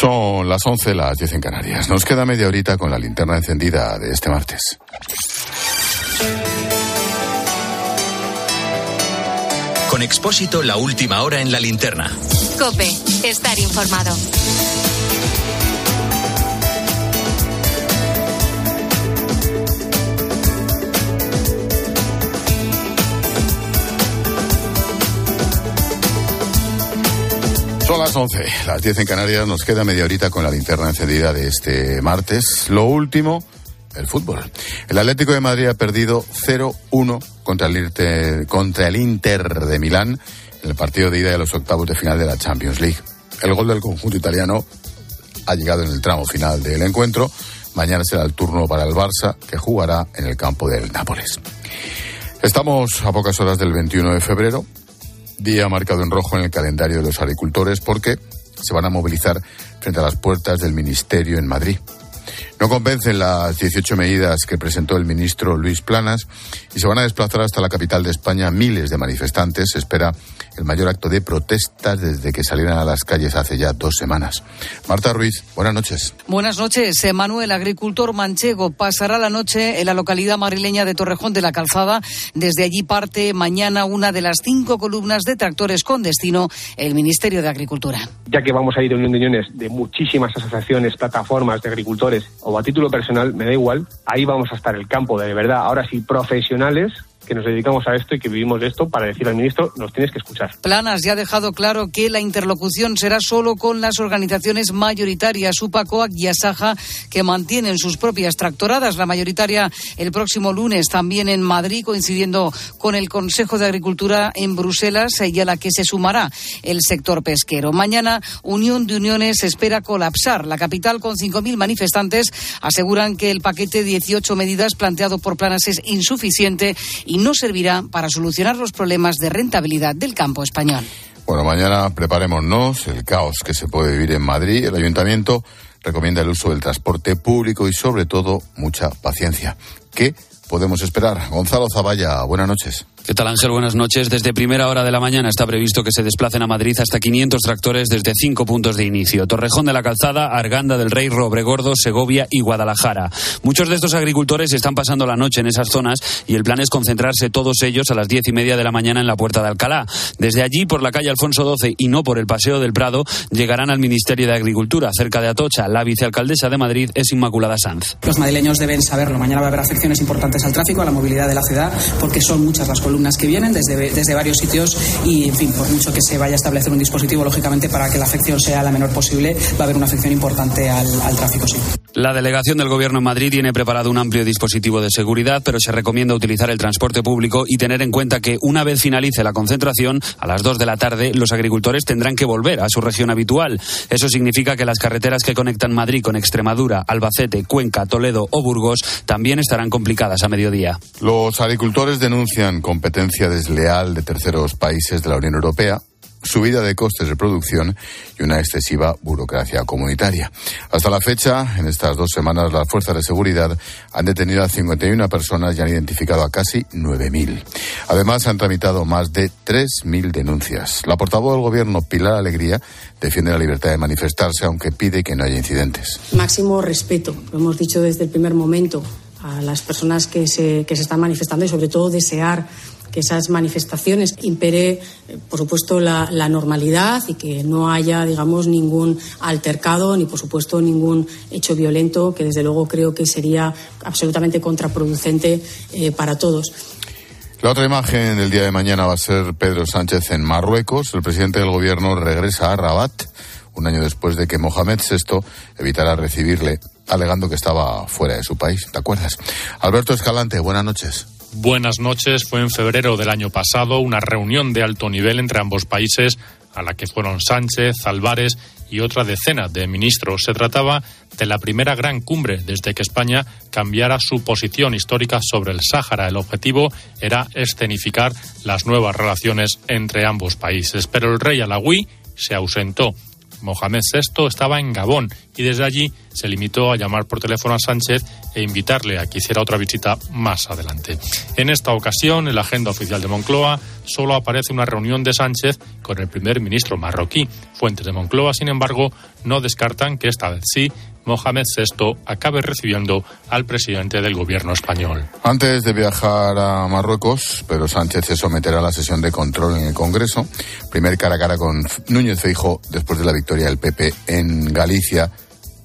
Son las 11, las 10 en Canarias. Nos queda media horita con la linterna encendida de este martes. Con Expósito, la última hora en la linterna. Cope, estar informado. Son las 11, las 10 en Canarias. Nos queda media horita con la linterna encendida de este martes. Lo último, el fútbol. El Atlético de Madrid ha perdido 0-1 contra el, Inter, contra el Inter de Milán en el partido de ida de los octavos de final de la Champions League. El gol del conjunto italiano ha llegado en el tramo final del encuentro. Mañana será el turno para el Barça, que jugará en el campo del Nápoles. Estamos a pocas horas del 21 de febrero día marcado en rojo en el calendario de los agricultores porque se van a movilizar frente a las puertas del Ministerio en Madrid. No convencen las 18 medidas que presentó el ministro Luis Planas y se van a desplazar hasta la capital de España miles de manifestantes. Se espera el mayor acto de protestas desde que salieran a las calles hace ya dos semanas. Marta Ruiz, buenas noches. Buenas noches. Manuel, agricultor manchego, pasará la noche en la localidad madrileña de Torrejón de la Calzada. Desde allí parte mañana una de las cinco columnas de tractores con destino el Ministerio de Agricultura. Ya que vamos a ir a unión de uniones de muchísimas asociaciones, plataformas de agricultores o a título personal, me da igual, ahí vamos a estar el campo de verdad. Ahora sí, profesionales que nos dedicamos a esto y que vivimos de esto para decir al ministro, nos tienes que escuchar. Planas ya ha dejado claro que la interlocución será solo con las organizaciones mayoritarias, UPACOAC y ASAJA, que mantienen sus propias tractoradas. La mayoritaria el próximo lunes también en Madrid, coincidiendo con el Consejo de Agricultura en Bruselas y a la que se sumará el sector pesquero. Mañana, Unión de Uniones espera colapsar. La capital, con 5.000 manifestantes, aseguran que el paquete de 18 medidas planteado por Planas es insuficiente y no servirá para solucionar los problemas de rentabilidad del campo español. Bueno, mañana preparémonos el caos que se puede vivir en Madrid. El ayuntamiento recomienda el uso del transporte público y sobre todo mucha paciencia. ¿Qué podemos esperar? Gonzalo Zavalla, buenas noches. ¿Qué tal Ángel? Buenas noches. Desde primera hora de la mañana está previsto que se desplacen a Madrid hasta 500 tractores desde cinco puntos de inicio. Torrejón de la Calzada, Arganda del Rey, Robregordo, Segovia y Guadalajara. Muchos de estos agricultores están pasando la noche en esas zonas y el plan es concentrarse todos ellos a las diez y media de la mañana en la Puerta de Alcalá. Desde allí, por la calle Alfonso XII y no por el Paseo del Prado, llegarán al Ministerio de Agricultura, cerca de Atocha. La vicealcaldesa de Madrid es Inmaculada Sanz. Los madrileños deben saberlo. Mañana va a haber afecciones importantes al tráfico, a la movilidad de la ciudad, porque son muchas las columnas que vienen desde, desde varios sitios y, en fin, por mucho que se vaya a establecer un dispositivo, lógicamente, para que la afección sea la menor posible, va a haber una afección importante al, al tráfico, sí. La delegación del Gobierno en Madrid tiene preparado un amplio dispositivo de seguridad, pero se recomienda utilizar el transporte público y tener en cuenta que una vez finalice la concentración, a las 2 de la tarde, los agricultores tendrán que volver a su región habitual. Eso significa que las carreteras que conectan Madrid con Extremadura, Albacete, Cuenca, Toledo o Burgos también estarán complicadas a mediodía. Los agricultores denuncian competencia desleal de terceros países de la Unión Europea subida de costes de producción y una excesiva burocracia comunitaria. Hasta la fecha, en estas dos semanas, las fuerzas de seguridad han detenido a 51 personas y han identificado a casi 9.000. Además, han tramitado más de 3.000 denuncias. La portavoz del Gobierno, Pilar Alegría, defiende la libertad de manifestarse, aunque pide que no haya incidentes. Máximo respeto, lo hemos dicho desde el primer momento, a las personas que se, que se están manifestando y, sobre todo, desear que esas manifestaciones impere, por supuesto, la, la, normalidad y que no haya, digamos, ningún altercado ni, por supuesto, ningún hecho violento, que desde luego creo que sería absolutamente contraproducente eh, para todos. La otra imagen del día de mañana va a ser Pedro Sánchez en Marruecos. El presidente del gobierno regresa a Rabat un año después de que Mohamed VI evitara recibirle, alegando que estaba fuera de su país. ¿Te acuerdas? Alberto Escalante, buenas noches. Buenas noches. Fue en febrero del año pasado una reunión de alto nivel entre ambos países a la que fueron Sánchez, Álvarez y otra decena de ministros. Se trataba de la primera gran cumbre desde que España cambiara su posición histórica sobre el Sáhara. El objetivo era escenificar las nuevas relaciones entre ambos países. Pero el rey Alawi se ausentó. Mohamed VI estaba en Gabón y desde allí se limitó a llamar por teléfono a Sánchez e invitarle a que hiciera otra visita más adelante. En esta ocasión, en la agenda oficial de Moncloa, solo aparece una reunión de Sánchez con el primer ministro marroquí. Fuentes de Moncloa, sin embargo, no descartan que esta vez sí Mohamed VI acabe recibiendo al presidente del gobierno español. Antes de viajar a Marruecos, Pedro Sánchez se someterá a la sesión de control en el Congreso, primer cara a cara con Núñez Feijo después de la victoria del PP en Galicia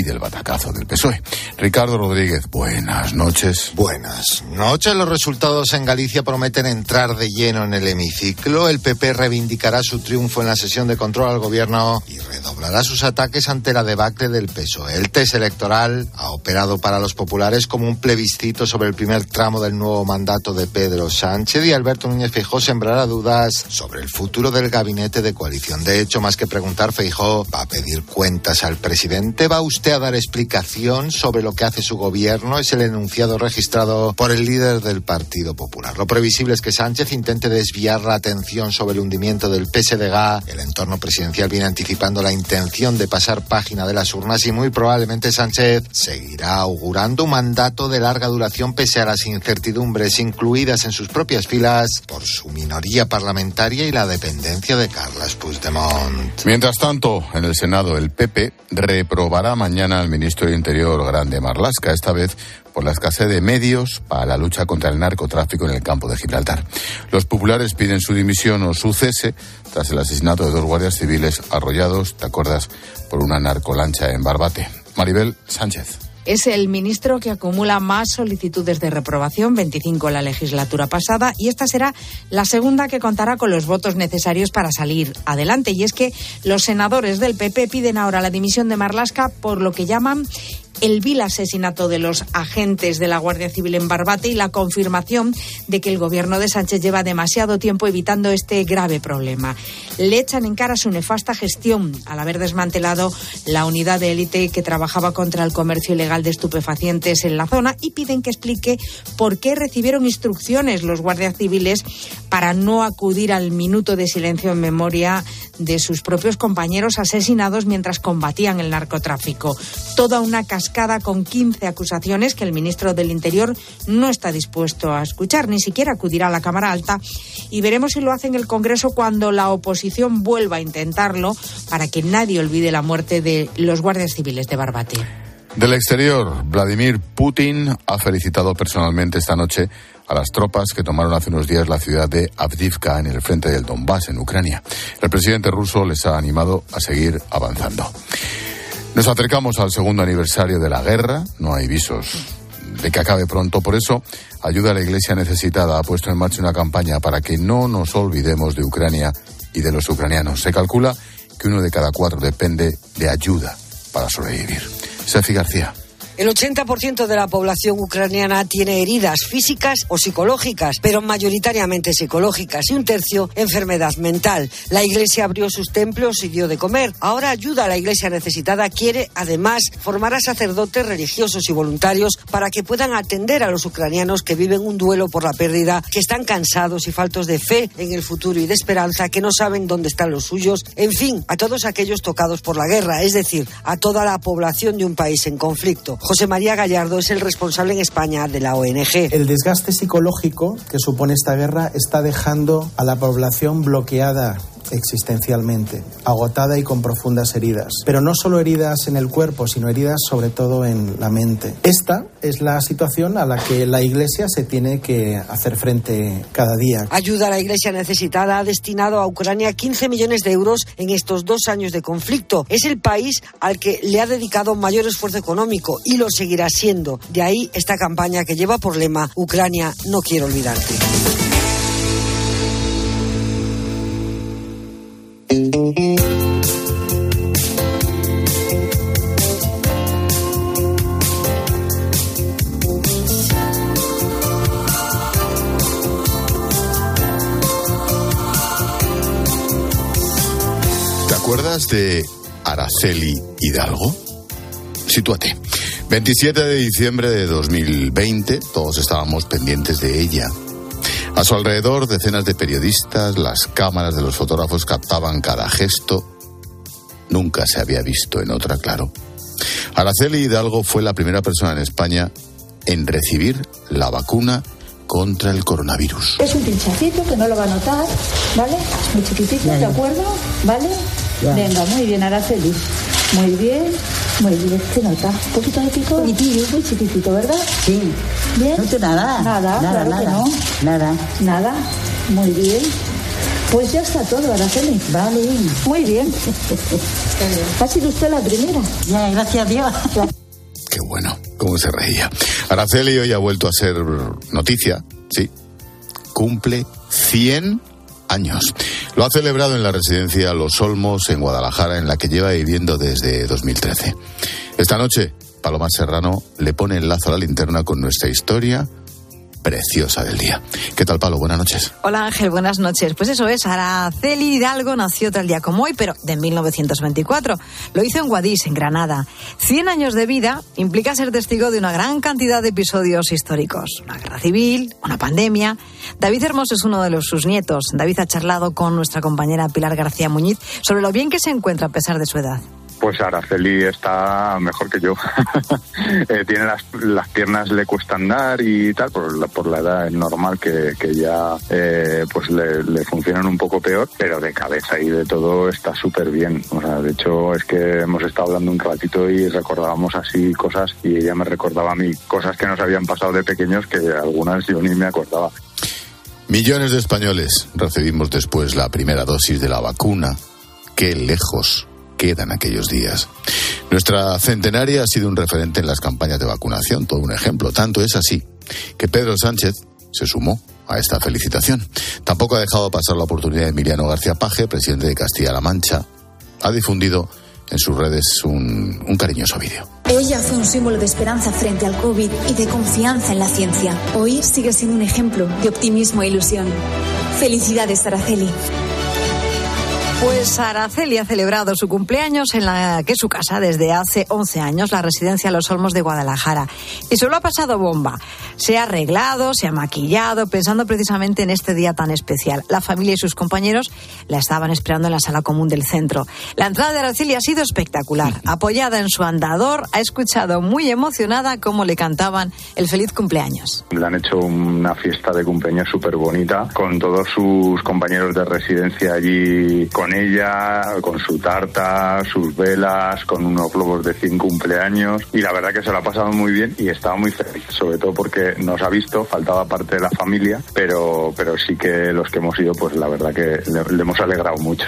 y del batacazo del PSOE. Ricardo Rodríguez, buenas noches. Buenas noches. Los resultados en Galicia prometen entrar de lleno en el hemiciclo. El PP reivindicará su triunfo en la sesión de control al gobierno y redoblará sus ataques ante la debacle del PSOE. El test electoral ha operado para los populares como un plebiscito sobre el primer tramo del nuevo mandato de Pedro Sánchez y Alberto Núñez Feijó sembrará dudas sobre el futuro del gabinete de coalición. De hecho, más que preguntar, Feijó va a pedir cuentas al presidente. ¿Va usted a dar explicación sobre lo que hace su gobierno. Es el enunciado registrado por el líder del Partido Popular. Lo previsible es que Sánchez intente desviar la atención sobre el hundimiento del PSDG. El entorno presidencial viene anticipando la intención de pasar página de las urnas y muy probablemente Sánchez seguirá augurando un mandato de larga duración pese a las incertidumbres incluidas en sus propias filas por su minoría parlamentaria y la dependencia de Carles Puigdemont. Mientras tanto, en el Senado el PP reprobará mañana mañana al ministro de Interior Grande Marlasca, esta vez por la escasez de medios para la lucha contra el narcotráfico en el campo de Gibraltar. Los populares piden su dimisión o su cese tras el asesinato de dos guardias civiles arrollados, ¿te acuerdas?, por una narcolancha en Barbate. Maribel Sánchez. Es el ministro que acumula más solicitudes de reprobación, 25 en la legislatura pasada, y esta será la segunda que contará con los votos necesarios para salir adelante. Y es que los senadores del PP piden ahora la dimisión de Marlasca por lo que llaman el vil asesinato de los agentes de la Guardia Civil en Barbate y la confirmación de que el gobierno de Sánchez lleva demasiado tiempo evitando este grave problema. Le echan en cara su nefasta gestión al haber desmantelado la unidad de élite que trabajaba contra el comercio ilegal de estupefacientes en la zona y piden que explique por qué recibieron instrucciones los guardias civiles para no acudir al minuto de silencio en memoria de sus propios compañeros asesinados mientras combatían el narcotráfico. Toda una cascada con 15 acusaciones que el ministro del Interior no está dispuesto a escuchar, ni siquiera acudirá a la Cámara Alta. Y veremos si lo hace en el Congreso cuando la oposición vuelva a intentarlo para que nadie olvide la muerte de los guardias civiles de Barbate. Del exterior, Vladimir Putin ha felicitado personalmente esta noche a las tropas que tomaron hace unos días la ciudad de Avdivka en el frente del Donbass, en Ucrania. El presidente ruso les ha animado a seguir avanzando. Nos acercamos al segundo aniversario de la guerra, no hay visos de que acabe pronto, por eso Ayuda a la Iglesia Necesitada ha puesto en marcha una campaña para que no nos olvidemos de Ucrania y de los ucranianos. Se calcula que uno de cada cuatro depende de ayuda para sobrevivir. Sefi García. El 80% de la población ucraniana tiene heridas físicas o psicológicas, pero mayoritariamente psicológicas, y un tercio enfermedad mental. La Iglesia abrió sus templos y dio de comer. Ahora ayuda a la Iglesia necesitada. Quiere, además, formar a sacerdotes religiosos y voluntarios para que puedan atender a los ucranianos que viven un duelo por la pérdida, que están cansados y faltos de fe en el futuro y de esperanza, que no saben dónde están los suyos. En fin, a todos aquellos tocados por la guerra, es decir, a toda la población de un país en conflicto. José María Gallardo es el responsable en España de la ONG. El desgaste psicológico que supone esta guerra está dejando a la población bloqueada existencialmente, agotada y con profundas heridas. Pero no solo heridas en el cuerpo, sino heridas sobre todo en la mente. Esta es la situación a la que la Iglesia se tiene que hacer frente cada día. Ayuda a la Iglesia necesitada ha destinado a Ucrania 15 millones de euros en estos dos años de conflicto. Es el país al que le ha dedicado mayor esfuerzo económico y lo seguirá siendo. De ahí esta campaña que lleva por lema Ucrania, no quiero olvidarte. Acuerdas de Araceli Hidalgo? Sitúate. 27 de diciembre de 2020, todos estábamos pendientes de ella. A su alrededor, decenas de periodistas, las cámaras de los fotógrafos captaban cada gesto nunca se había visto en otra, claro. Araceli Hidalgo fue la primera persona en España en recibir la vacuna contra el coronavirus. Es un pinchacito que no lo va a notar, ¿vale? Es muy chiquitito, ¿de acuerdo? ¿Vale? Venga, muy bien, Araceli. Muy bien, muy bien. ¿Qué nota? ¿Un poquito de pico? muy chiquitito, ¿verdad? Sí. ¿Bien? No te nada. Nada, nada, claro nada. no. Nada. Nada. Muy bien. Pues ya está todo, Araceli. Vale. Muy bien. ha sido usted la primera. Ya, gracias a Dios. Qué bueno, cómo se reía. Araceli hoy ha vuelto a ser noticia, sí. Cumple 100 años. Lo ha celebrado en la residencia Los Olmos, en Guadalajara, en la que lleva viviendo desde 2013. Esta noche, Paloma Serrano le pone el lazo a la linterna con nuestra historia preciosa del día. ¿Qué tal, Palo? Buenas noches. Hola, Ángel. Buenas noches. Pues eso es, Araceli Hidalgo nació tal día como hoy, pero de 1924. Lo hizo en Guadix, en Granada. Cien años de vida implica ser testigo de una gran cantidad de episodios históricos. Una guerra civil, una pandemia. David Hermoso es uno de los, sus nietos. David ha charlado con nuestra compañera Pilar García Muñiz sobre lo bien que se encuentra a pesar de su edad. Pues Araceli está mejor que yo. Eh, tiene las, las, piernas, le cuesta andar y tal, por la, por la edad es normal que, que ya eh, pues le, le, funcionan un poco peor, pero de cabeza y de todo está súper bien. O sea, de hecho es que hemos estado hablando un ratito y recordábamos así cosas y ella me recordaba a mí cosas que nos habían pasado de pequeños que algunas yo ni me acordaba. Millones de españoles recibimos después la primera dosis de la vacuna. Qué lejos quedan aquellos días. Nuestra centenaria ha sido un referente en las campañas de vacunación, todo un ejemplo. Tanto es así que Pedro Sánchez se sumó a esta felicitación. Tampoco ha dejado pasar la oportunidad de Emiliano García Paje, presidente de Castilla-La Mancha. Ha difundido en sus redes un, cariñoso vídeo. Ella fue un símbolo de esperanza frente al COVID y de confianza en la ciencia. Hoy sigue siendo un ejemplo de optimismo e ilusión. Felicidades, Araceli. Pues Araceli ha celebrado su cumpleaños en la que es su casa desde hace 11 años, la residencia Los Olmos de Guadalajara. Y se lo ha pasado bomba. Se ha arreglado, se ha maquillado, pensando precisamente en este día tan especial. La familia y sus compañeros la estaban esperando en la sala común del centro. La entrada de Araceli ha sido espectacular. Apoyada en su andador, ha escuchado muy emocionada cómo le cantaban el feliz cumpleaños. Le han hecho una fiesta de cumpleaños súper bonita con todos sus compañeros de residencia allí con ella, con su tarta, sus velas, con unos globos de cinco cumpleaños y la verdad que se lo ha pasado muy bien y estaba muy feliz, sobre todo porque nos ha visto, faltaba parte de la familia, pero, pero sí que los que hemos ido, pues la verdad que le, le hemos alegrado mucho.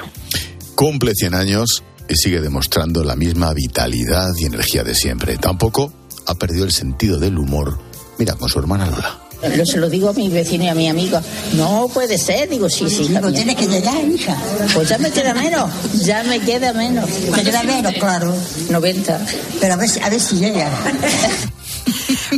Cumple 100 años y sigue demostrando la misma vitalidad y energía de siempre. Tampoco ha perdido el sentido del humor. Mira, con su hermana Lola. Yo se lo digo a mi vecino y a mi amigo. No puede ser. Digo, sí, sí. No tiene que llegar, hija. Pues ya me queda menos. Ya me queda menos. Me queda menos, claro. 90. Pero a ver, a ver si llega.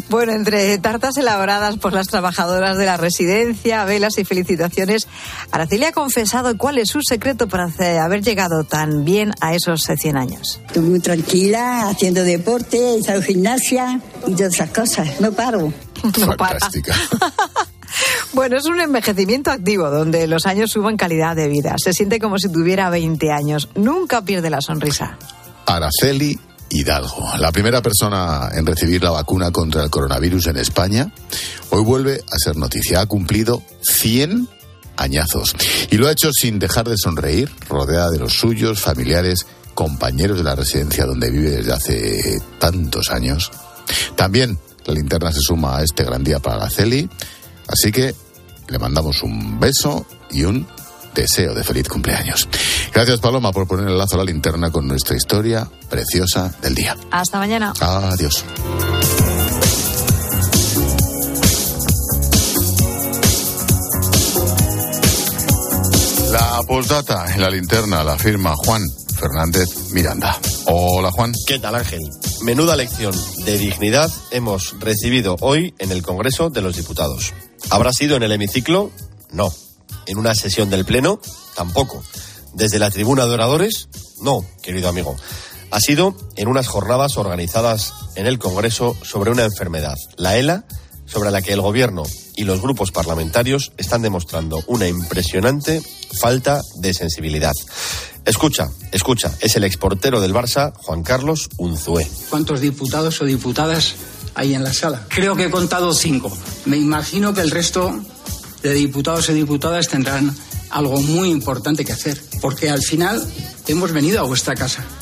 Bueno, entre tartas elaboradas por las trabajadoras de la residencia, velas y felicitaciones, Araceli ha confesado cuál es su secreto para haber llegado tan bien a esos 100 años. Estoy muy tranquila, haciendo deporte, haciendo gimnasia y todas esas cosas. No paro. Fantástica. Bueno, es un envejecimiento activo donde los años suben calidad de vida. Se siente como si tuviera 20 años. Nunca pierde la sonrisa. Araceli Hidalgo, la primera persona en recibir la vacuna contra el coronavirus en España, hoy vuelve a ser noticia. Ha cumplido 100 añazos y lo ha hecho sin dejar de sonreír, rodeada de los suyos, familiares, compañeros de la residencia donde vive desde hace tantos años. También la linterna se suma a este gran día para Araceli, así que le mandamos un beso y un deseo de feliz cumpleaños. Gracias Paloma por poner el lazo a la linterna con nuestra historia preciosa del día. Hasta mañana. Adiós. La postdata en la linterna la firma Juan Fernández Miranda. Hola Juan. ¿Qué tal Ángel? Menuda lección de dignidad hemos recibido hoy en el Congreso de los Diputados. ¿Habrá sido en el hemiciclo? No. ¿En una sesión del Pleno? Tampoco. ¿Desde la tribuna de oradores? No, querido amigo. Ha sido en unas jornadas organizadas en el Congreso sobre una enfermedad, la ELA, sobre la que el Gobierno y los grupos parlamentarios están demostrando una impresionante falta de sensibilidad. Escucha, escucha, es el exportero del Barça, Juan Carlos Unzué. ¿Cuántos diputados o diputadas hay en la sala? Creo que he contado cinco. Me imagino que el resto de diputados y diputadas tendrán algo muy importante que hacer, porque al final hemos venido a vuestra casa